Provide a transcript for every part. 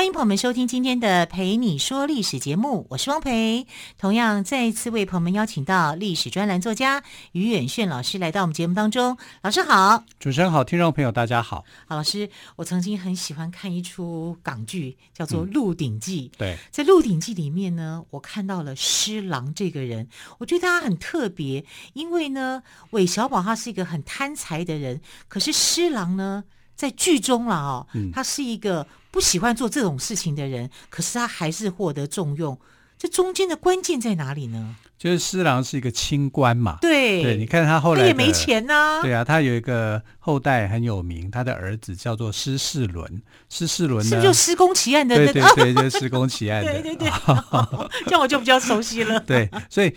欢迎朋友们收听今天的《陪你说历史》节目，我是汪培。同样再一次为朋友们邀请到历史专栏作家于远炫老师来到我们节目当中。老师好，主持人好，听众朋友大家好。好，老师，我曾经很喜欢看一出港剧，叫做《鹿鼎记》。嗯。对，在《鹿鼎记》里面呢，我看到了施琅这个人，我觉得他很特别，因为呢，韦小宝他是一个很贪财的人，可是施琅呢，在剧中了哦，他是一个。不喜欢做这种事情的人，可是他还是获得重用。这中间的关键在哪里呢？就是施琅是一个清官嘛，对对，你看他后来他也没钱呐、啊，对啊，他有一个后代很有名，他的儿子叫做施世伦，施世伦呢，是不是就施公奇案的那个？对对对，就是施公奇案的，对 对对，这样我就比较熟悉了。对，所以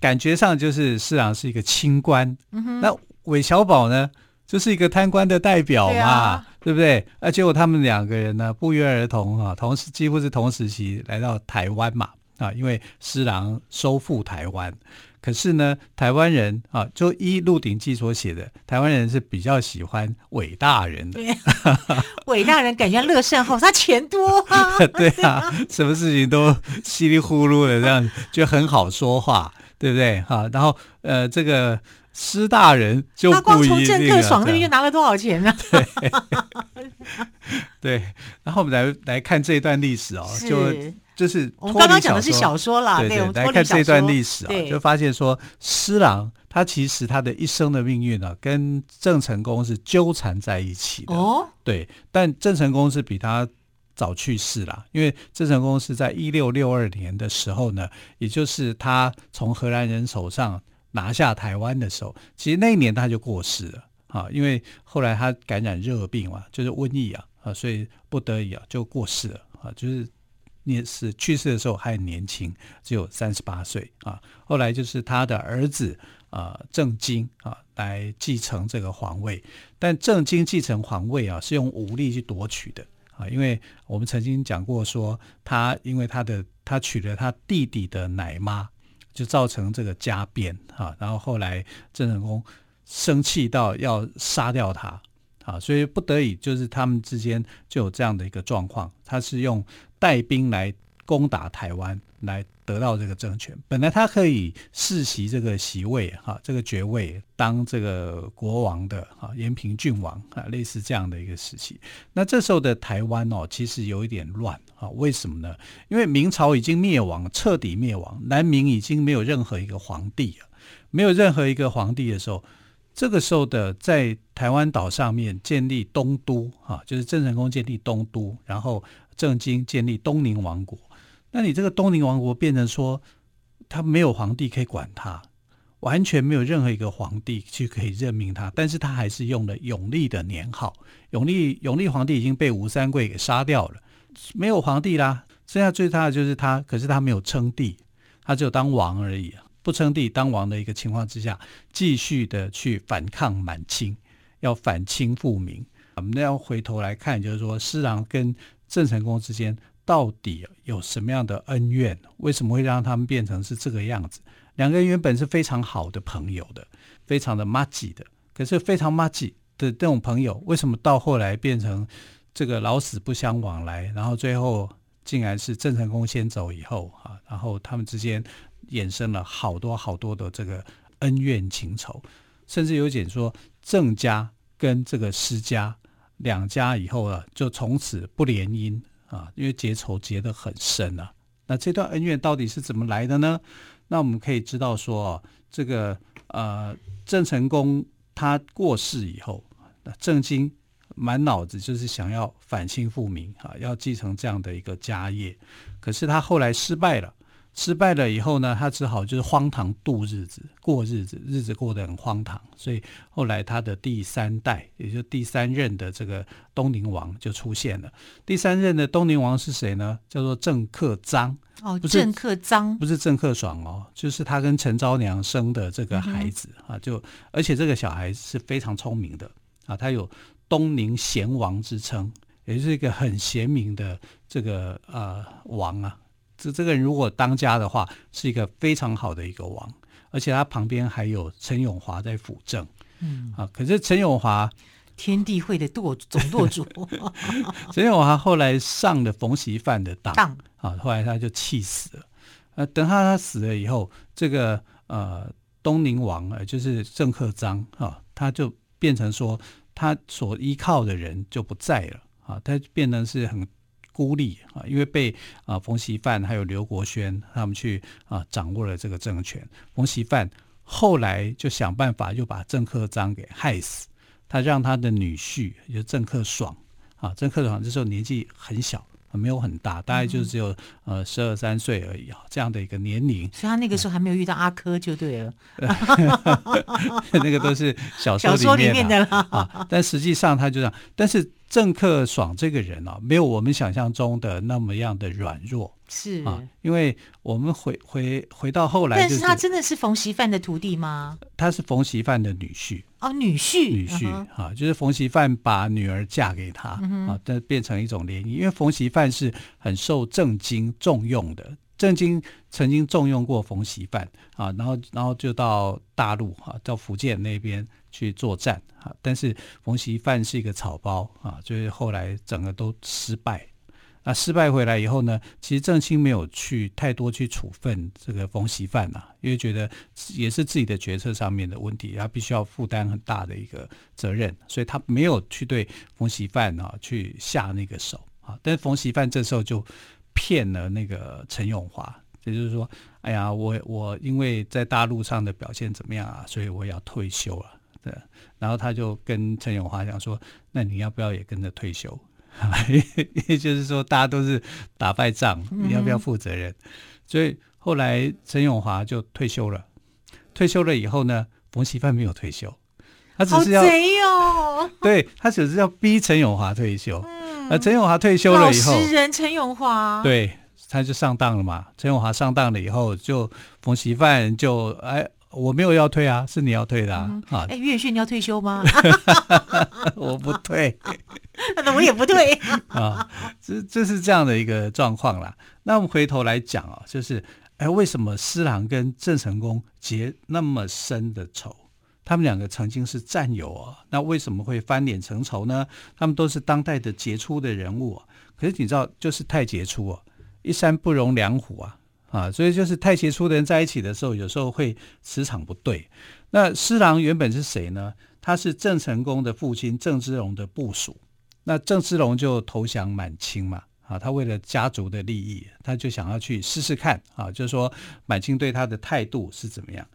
感觉上就是施琅是一个清官，嗯、哼那韦小宝呢，就是一个贪官的代表嘛。对不对？而，结果他们两个人呢，不约而同啊，同时几乎是同时期来到台湾嘛啊，因为施琅收复台湾。可是呢，台湾人啊，就依《鹿鼎记》所写的，台湾人是比较喜欢伟大人的。伟大人感觉乐善好，他钱多啊。对啊，什么事情都稀里呼噜的这样，就很好说话，对不对？哈、啊，然后呃，这个。施大人就不一定了，他光从郑克爽那边就拿了多少钱呢？对，对，然后我们来来看这一段历史哦，就就是我们刚刚讲的是小说啦，对，对，对，来看这一段历史啊，就发现说施琅他其实他的一生的命运呢、啊，跟郑成功是纠缠在一起的哦。对，但郑成功是比他早去世了，因为郑成功是在一六六二年的时候呢，也就是他从荷兰人手上。拿下台湾的时候，其实那一年他就过世了啊，因为后来他感染热病嘛，就是瘟疫啊啊，所以不得已啊就过世了啊，就是年是去世的时候还很年轻，只有三十八岁啊。后来就是他的儿子啊郑经啊来继承这个皇位，但郑经继承皇位啊是用武力去夺取的啊，因为我们曾经讲过说他因为他的他娶了他弟弟的奶妈。就造成这个家变啊，然后后来郑成功生气到要杀掉他啊，所以不得已就是他们之间就有这样的一个状况，他是用带兵来攻打台湾，来得到这个政权。本来他可以世袭这个席位哈，这个爵位当这个国王的哈，延平郡王啊，类似这样的一个时期。那这时候的台湾哦，其实有一点乱。啊，为什么呢？因为明朝已经灭亡，彻底灭亡，南明已经没有任何一个皇帝了，没有任何一个皇帝的时候，这个时候的在台湾岛上面建立东都，啊，就是郑成功建立东都，然后郑经建立东宁王国。那你这个东宁王国变成说，他没有皇帝可以管他，完全没有任何一个皇帝去可以任命他，但是他还是用了永历的年号，永历永历皇帝已经被吴三桂给杀掉了。没有皇帝啦，剩下最大的就是他。可是他没有称帝，他只有当王而已，不称帝当王的一个情况之下，继续的去反抗满清，要反清复明。我们要回头来看，就是说施琅跟郑成功之间到底有什么样的恩怨？为什么会让他们变成是这个样子？两个人原本是非常好的朋友的，非常的麻吉的，可是非常麻吉的这种朋友，为什么到后来变成？这个老死不相往来，然后最后竟然是郑成功先走以后啊，然后他们之间衍生了好多好多的这个恩怨情仇，甚至有点说郑家跟这个施家两家以后啊，就从此不联姻啊，因为结仇结得很深啊。那这段恩怨到底是怎么来的呢？那我们可以知道说，这个呃郑成功他过世以后，那郑经。满脑子就是想要反清复明啊，要继承这样的一个家业，可是他后来失败了，失败了以后呢，他只好就是荒唐度日子，过日子，日子过得很荒唐，所以后来他的第三代，也就第三任的这个东宁王就出现了。第三任的东宁王是谁呢？叫做郑克章。哦，郑克章。不是郑克爽哦，就是他跟陈昭娘生的这个孩子、嗯、啊，就而且这个小孩是非常聪明的啊，他有东宁贤王之称，也是一个很贤明的这个呃王啊。这这个人如果当家的话，是一个非常好的一个王，而且他旁边还有陈永华在辅政，嗯啊，可是陈永华。天地会的舵总舵主，陈永华后来上了冯锡范的当，当啊，后来他就气死了。呃，等他他死了以后，这个呃东宁王呃就是郑克章啊，他就变成说他所依靠的人就不在了啊，他变得是很孤立啊，因为被啊冯锡范还有刘国轩他们去啊掌握了这个政权。冯锡范后来就想办法又把郑克璋给害死。他让他的女婿，就是郑克爽啊，郑克爽这时候年纪很小，没有很大，大概就只有呃十二三岁而已啊，这样的一个年龄。所以他那个时候还没有遇到阿珂就对了，那个都是小说里面的啦啊。但实际上他就这样，但是郑克爽这个人啊，没有我们想象中的那么样的软弱。是啊，因为我们回回回到后来，但是他真的是冯锡范的徒弟吗？他是冯锡范的女婿哦，女婿，女婿啊，就是冯锡范把女儿嫁给他、嗯、啊，这变成一种联谊。因为冯锡范是很受郑经重用的，郑经曾经重用过冯锡范啊，然后然后就到大陆啊，到福建那边去作战啊，但是冯锡范是一个草包啊，就是后来整个都失败。那失败回来以后呢，其实郑经没有去太多去处分这个冯锡范呐，因为觉得也是自己的决策上面的问题，他必须要负担很大的一个责任，所以他没有去对冯锡范啊去下那个手啊。但是冯锡范这时候就骗了那个陈永华，也就是说，哎呀，我我因为在大陆上的表现怎么样啊，所以我要退休了。对，然后他就跟陈永华讲说，那你要不要也跟着退休？也就是说，大家都是打败仗，你要不要负责任？嗯、所以后来陈永华就退休了。退休了以后呢，冯锡范没有退休，他只是要 对，他只是要逼陈永华退休。那、嗯、陈永华退休了以后，老实人陈永华对，他就上当了嘛。陈永华上当了以后，就冯锡范就哎。我没有要退啊，是你要退的啊！嗯、啊，哎，岳轩，你要退休吗？我不退，那我也不退 啊。这这是这样的一个状况啦。那我们回头来讲啊，就是哎，为什么施琅跟郑成功结那么深的仇？他们两个曾经是战友啊，那为什么会翻脸成仇呢？他们都是当代的杰出的人物，可是你知道，就是太杰出啊，一山不容两虎啊。啊，所以就是太杰出的人在一起的时候，有时候会磁场不对。那施琅原本是谁呢？他是郑成功的父亲郑芝龙的部属。那郑芝龙就投降满清嘛，啊，他为了家族的利益，他就想要去试试看啊，就是说满清对他的态度是怎么样。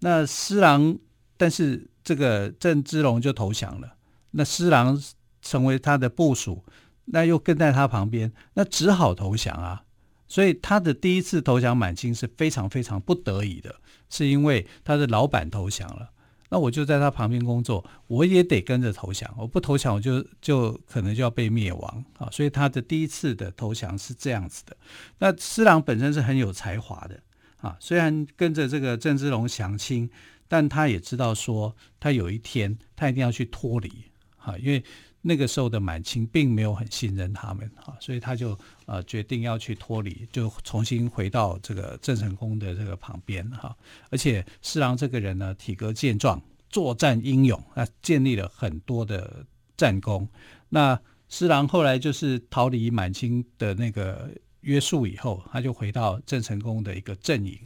那施琅，但是这个郑芝龙就投降了，那施琅成为他的部属，那又跟在他旁边，那只好投降啊。所以他的第一次投降满清是非常非常不得已的，是因为他的老板投降了，那我就在他旁边工作，我也得跟着投降，我不投降我就就可能就要被灭亡啊！所以他的第一次的投降是这样子的。那施琅本身是很有才华的啊，虽然跟着这个郑芝龙降清，但他也知道说他有一天他一定要去脱离啊，因为。那个时候的满清并没有很信任他们啊，所以他就呃决定要去脱离，就重新回到这个郑成功的这个旁边哈。而且施琅这个人呢，体格健壮，作战英勇，啊，建立了很多的战功。那施琅后来就是逃离满清的那个约束以后，他就回到郑成功的一个阵营。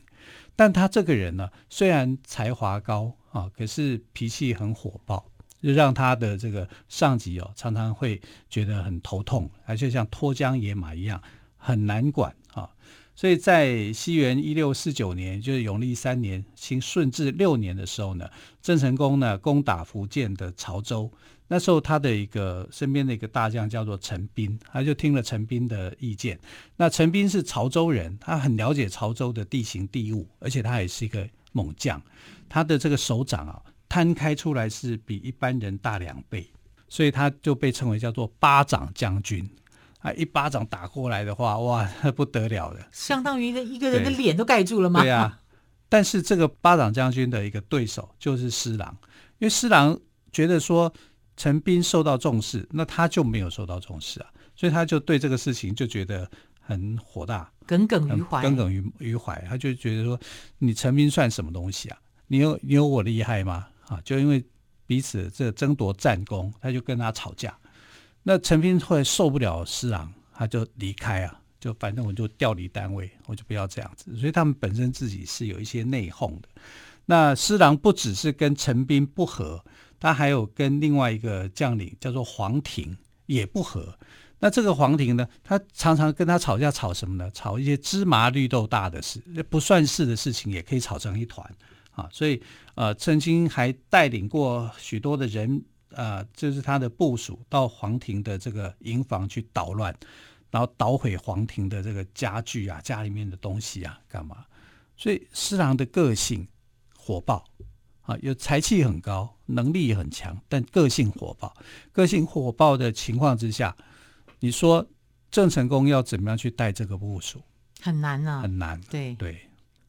但他这个人呢，虽然才华高啊，可是脾气很火爆。就让他的这个上级哦，常常会觉得很头痛，而且像脱缰野马一样很难管啊。所以在西元一六四九年，就是永历三年，清顺治六年的时候呢，郑成功呢攻打福建的潮州，那时候他的一个身边的一个大将叫做陈斌，他就听了陈斌的意见。那陈斌是潮州人，他很了解潮州的地形地物，而且他也是一个猛将，他的这个手掌啊。摊开出来是比一般人大两倍，所以他就被称为叫做巴掌将军。啊，一巴掌打过来的话，哇，那不得了的，相当于一个人的脸都盖住了吗？对呀、啊。但是这个巴掌将军的一个对手就是施琅，因为施琅觉得说陈斌受到重视，那他就没有受到重视啊，所以他就对这个事情就觉得很火大，耿耿于怀，耿耿于于怀，他就觉得说你陈斌算什么东西啊？你有你有我厉害吗？啊，就因为彼此这争夺战功，他就跟他吵架。那陈斌后来受不了施琅，他就离开啊。就反正我就调离单位，我就不要这样子。所以他们本身自己是有一些内讧的。那施琅不只是跟陈斌不和，他还有跟另外一个将领叫做黄庭也不和。那这个黄庭呢，他常常跟他吵架，吵什么呢？吵一些芝麻绿豆大的事，不算事的事情也可以吵成一团啊。所以呃，曾经还带领过许多的人，呃，就是他的部属到黄庭的这个营房去捣乱。然后捣毁黄庭的这个家具啊，家里面的东西啊，干嘛？所以施琅的个性火爆啊，有才气很高，能力也很强，但个性火爆。个性火爆的情况之下，你说郑成功要怎么样去带这个部属？很难啊，很难。对对。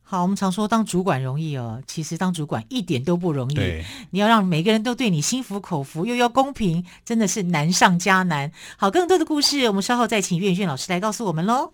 好，我们常说当主管容易哦，其实当主管一点都不容易。你要让每个人都对你心服口服，又要公平，真的是难上加难。好，更多的故事，我们稍后再请岳轩老师来告诉我们喽。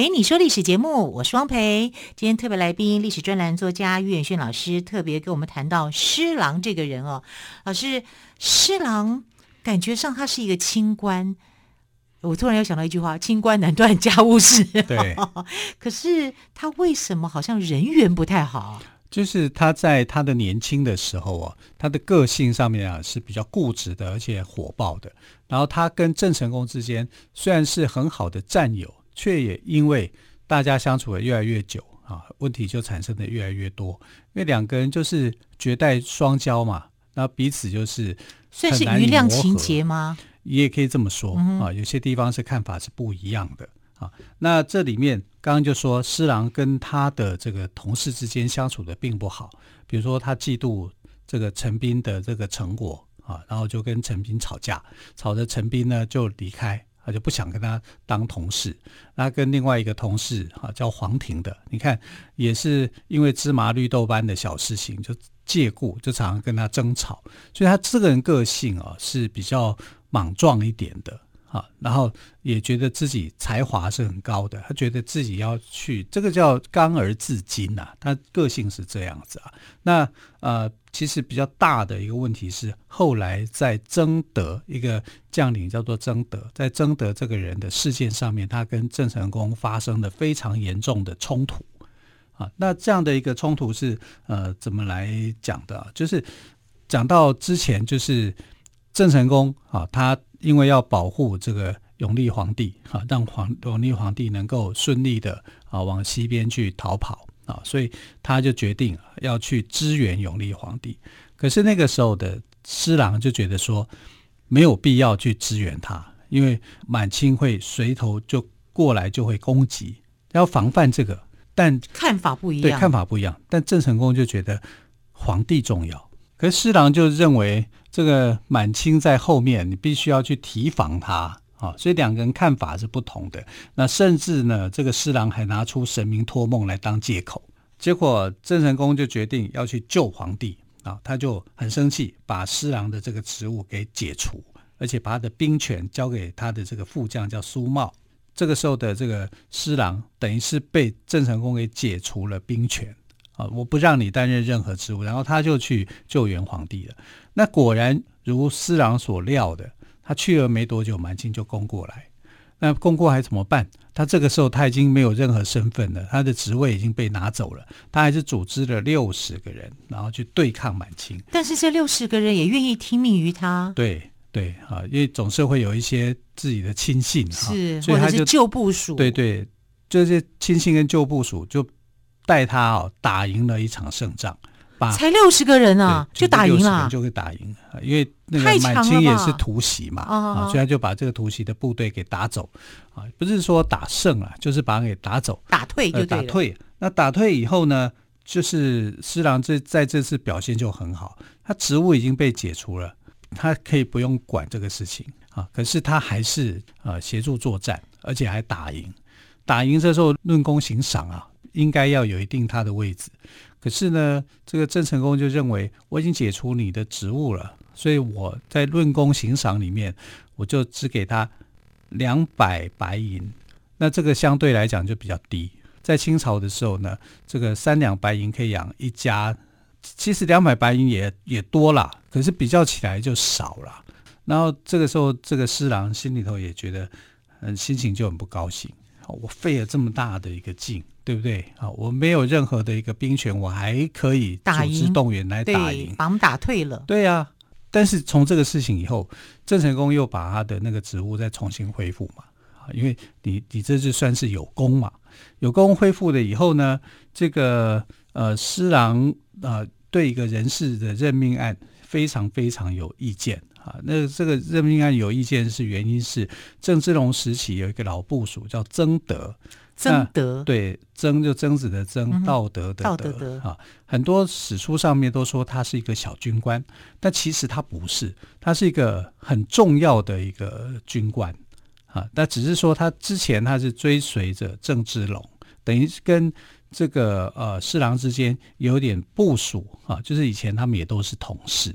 蓓你说历史节目，我是汪培。今天特别来宾，历史专栏作家于远轩老师特别跟我们谈到施琅这个人哦。老师，施琅感觉上他是一个清官，我突然又想到一句话：“清官难断家务事。”对。可是他为什么好像人缘不太好？就是他在他的年轻的时候啊，他的个性上面啊是比较固执的，而且火爆的。然后他跟郑成功之间虽然是很好的战友。却也因为大家相处的越来越久啊，问题就产生的越来越多。因为两个人就是绝代双骄嘛，那彼此就是算是余量情节吗？你也可以这么说啊。有些地方是看法是不一样的啊。那这里面刚刚就说施琅跟他的这个同事之间相处的并不好，比如说他嫉妒这个陈斌的这个成果啊，然后就跟陈斌吵架，吵着陈斌呢就离开。他就不想跟他当同事，那跟另外一个同事啊叫黄婷的，你看也是因为芝麻绿豆般的小事情就借故就常常跟他争吵，所以他这个人个性啊是比较莽撞一点的。啊，然后也觉得自己才华是很高的，他觉得自己要去，这个叫刚而自矜呐、啊，他个性是这样子啊。那呃，其实比较大的一个问题是，后来在曾德一个将领叫做曾德，在曾德这个人的事件上面，他跟郑成功发生了非常严重的冲突啊。那这样的一个冲突是呃怎么来讲的？就是讲到之前就是郑成功啊，他。因为要保护这个永历皇帝啊，让皇永历皇帝能够顺利的啊往西边去逃跑啊，所以他就决定要去支援永历皇帝。可是那个时候的施琅就觉得说没有必要去支援他，因为满清会随头就过来就会攻击，要防范这个。但看法不一样，对，看法不一样。但郑成功就觉得皇帝重要。可是施琅就认为这个满清在后面，你必须要去提防他啊，所以两个人看法是不同的。那甚至呢，这个施琅还拿出神明托梦来当借口。结果郑成功就决定要去救皇帝啊，他就很生气，把施琅的这个职务给解除，而且把他的兵权交给他的这个副将叫苏茂。这个时候的这个施琅等于是被郑成功给解除了兵权。啊，我不让你担任任何职务，然后他就去救援皇帝了。那果然如施琅所料的，他去了没多久，满清就攻过来。那攻过来怎么办？他这个时候他已经没有任何身份了，他的职位已经被拿走了。他还是组织了六十个人，然后去对抗满清。但是这六十个人也愿意听命于他。对对啊，因为总是会有一些自己的亲信，是，所以他就旧部署。对对，这些亲信跟旧部署就带他哦打赢了一场胜仗。才六十个人啊，就打赢了，就会打赢，因为那个满清也是突袭嘛，啊，所以他就把这个突袭的部队给打走，啊，不是说打胜了，就是把他给打走，打退就打退。那打退以后呢，就是施琅这在这次表现就很好，他职务已经被解除了，他可以不用管这个事情啊，可是他还是呃协助作战，而且还打赢，打赢这时候论功行赏啊，应该要有一定他的位置。可是呢，这个郑成功就认为我已经解除你的职务了，所以我在论功行赏里面，我就只给他两百白银。那这个相对来讲就比较低。在清朝的时候呢，这个三两白银可以养一家，其实两百白银也也多了，可是比较起来就少了。然后这个时候，这个侍郎心里头也觉得，嗯，心情就很不高兴。我费了这么大的一个劲。对不对？啊，我没有任何的一个兵权，我还可以组织动员来打赢，把我们打退了。对呀、啊，但是从这个事情以后，郑成功又把他的那个职务再重新恢复嘛。啊，因为你你这就算是有功嘛，有功恢复了以后呢，这个呃施琅啊对一个人事的任命案非常非常有意见啊。那这个任命案有意见是原因是郑芝龙时期有一个老部署叫曾德。曾德对曾就曾子的曾道德的德，道德德啊，很多史书上面都说他是一个小军官，但其实他不是，他是一个很重要的一个军官啊。但只是说他之前他是追随着郑芝龙，等于跟这个呃侍郎之间有点部署啊，就是以前他们也都是同事。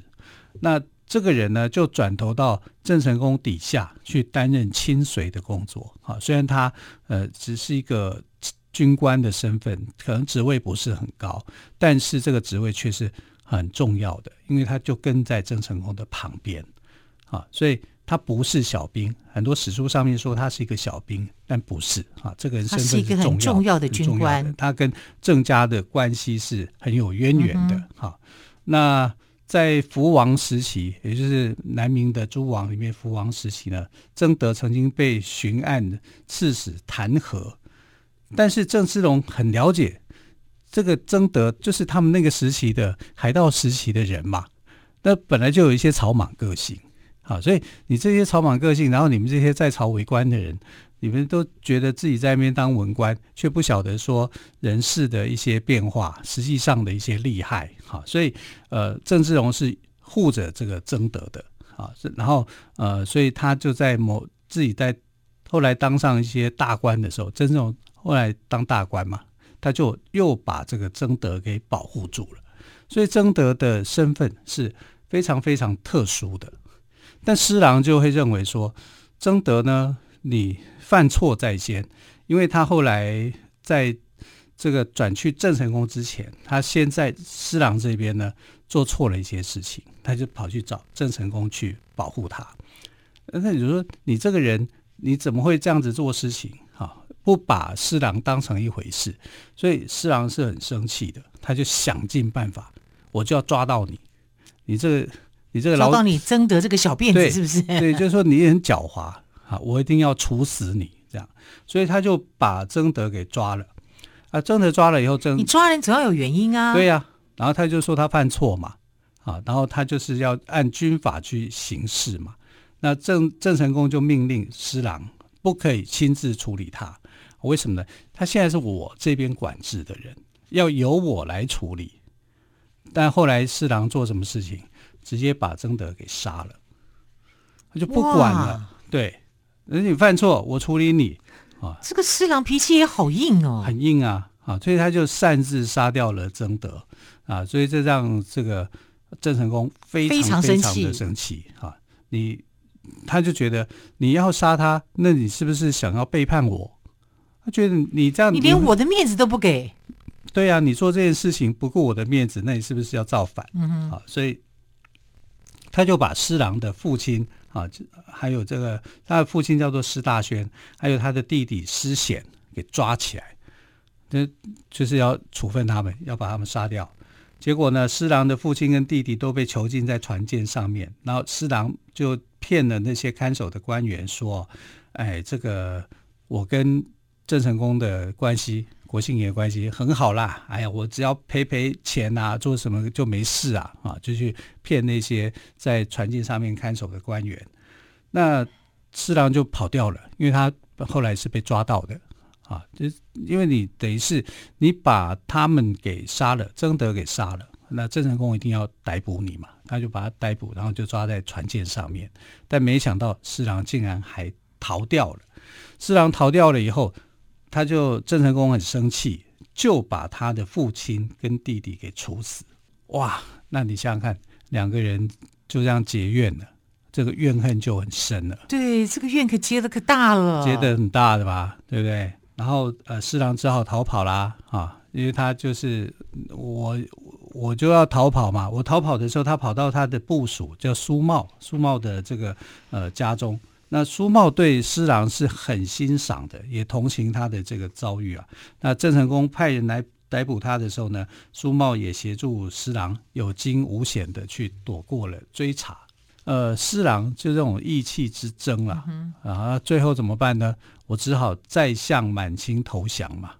那这个人呢，就转投到郑成功底下去担任亲随的工作。啊，虽然他呃只是一个军官的身份，可能职位不是很高，但是这个职位却是很重要的，因为他就跟在郑成功的旁边。啊，所以他不是小兵。很多史书上面说他是一个小兵，但不是。啊，这个人身份是一个很重要的军官，他跟郑家的关系是很有渊源的。哈、嗯，那。在福王时期，也就是南明的诸王里面，福王时期呢，曾德曾经被巡按刺史弹劾，但是郑芝龙很了解这个曾德，就是他们那个时期的海盗时期的人嘛，那本来就有一些草莽个性，好，所以你这些草莽个性，然后你们这些在朝为官的人。你们都觉得自己在那边当文官，却不晓得说人事的一些变化，实际上的一些厉害，哈，所以呃，郑芝龙是护着这个曾德的，啊，然后呃，所以他就在某自己在后来当上一些大官的时候，郑芝龙后来当大官嘛，他就又把这个曾德给保护住了，所以曾德的身份是非常非常特殊的，但施琅就会认为说，曾德呢，你。犯错在先，因为他后来在这个转去郑成功之前，他先在施琅这边呢做错了一些事情，他就跑去找郑成功去保护他。那你就说你这个人你怎么会这样子做事情？哈，不把施琅当成一回事，所以施琅是很生气的，他就想尽办法，我就要抓到你，你这个你这个老，你曾德这个小辫子是不是？对，就是说你也很狡猾。啊！我一定要处死你，这样，所以他就把曾德给抓了。啊，曾德抓了以后，曾你抓人总要有原因啊。对呀、啊，然后他就说他犯错嘛，啊，然后他就是要按军法去行事嘛。那郑郑成功就命令施琅不可以亲自处理他，为什么呢？他现在是我这边管制的人，要由我来处理。但后来施琅做什么事情？直接把曾德给杀了，他就不管了。对。人你犯错，我处理你啊！这个施琅脾气也好硬哦，很硬啊啊！所以他就擅自杀掉了曾德啊！所以这让这个郑成功非常非常的生气啊！你他就觉得你要杀他，那你是不是想要背叛我？他觉得你这样，你连我的面子都不给。对呀、啊，你做这件事情不顾我的面子，那你是不是要造反？嗯哼，啊，所以他就把施琅的父亲啊，还有这个他的父亲叫做施大轩，还有他的弟弟施显给抓起来，这就是要处分他们，要把他们杀掉。结果呢，施琅的父亲跟弟弟都被囚禁在船舰上面，然后施琅就骗了那些看守的官员说：“哎，这个我跟郑成功的关系，国姓爷关系很好啦。哎呀，我只要赔赔钱啊，做什么就没事啊，啊，就去骗那些在船舰上面看守的官员。那四郎就跑掉了，因为他后来是被抓到的。”啊，就因为你等于是你把他们给杀了，曾德给杀了，那郑成功一定要逮捕你嘛，他就把他逮捕，然后就抓在船舰上面。但没想到四郎竟然还逃掉了。四郎逃掉了以后，他就郑成功很生气，就把他的父亲跟弟弟给处死。哇，那你想想看，两个人就这样结怨了，这个怨恨就很深了。对，这个怨可结的可大了，结得很大的吧，对不对？然后，呃，施琅只好逃跑啦，啊，因为他就是我，我就要逃跑嘛。我逃跑的时候，他跑到他的部属叫苏茂，苏茂的这个呃家中。那苏茂对施琅是很欣赏的，也同情他的这个遭遇啊。那郑成功派人来逮捕他的时候呢，苏茂也协助施琅有惊无险的去躲过了追查。呃，施琅就这种意气之争啊，啊，最后怎么办呢？我只好再向满清投降嘛，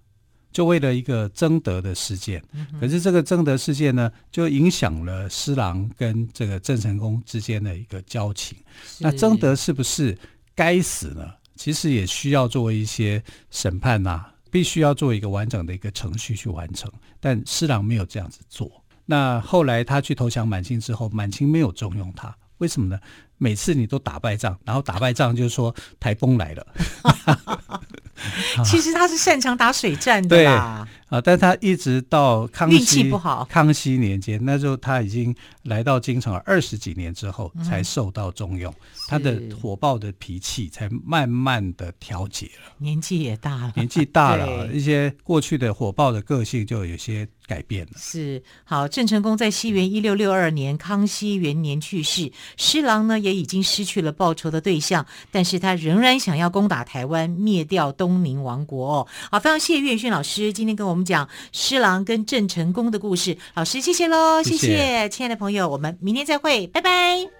就为了一个争德的事件。可是这个争德事件呢，就影响了施琅跟这个郑成功之间的一个交情。那争德是不是该死呢？其实也需要做一些审判呐、啊，必须要做一个完整的一个程序去完成。但施琅没有这样子做。那后来他去投降满清之后，满清没有重用他。为什么呢？每次你都打败仗，然后打败仗就是说台风来了。其实他是擅长打水战的啦。啊，但他一直到康熙康熙年间，那时候他已经来到京城二十几年之后，才受到重用。嗯、他的火爆的脾气才慢慢的调节了。年纪也大了，年纪大了，一些过去的火爆的个性就有些改变了。是好，郑成功在西元一六六二年康熙元年去世，施琅呢也已经失去了报仇的对象，但是他仍然想要攻打台湾，灭掉东宁王国。哦，好，非常谢谢岳轩老师今天跟我们。我们讲施琅跟郑成功的故事，老师谢谢喽，谢谢，谢谢亲爱的朋友，我们明天再会，拜拜。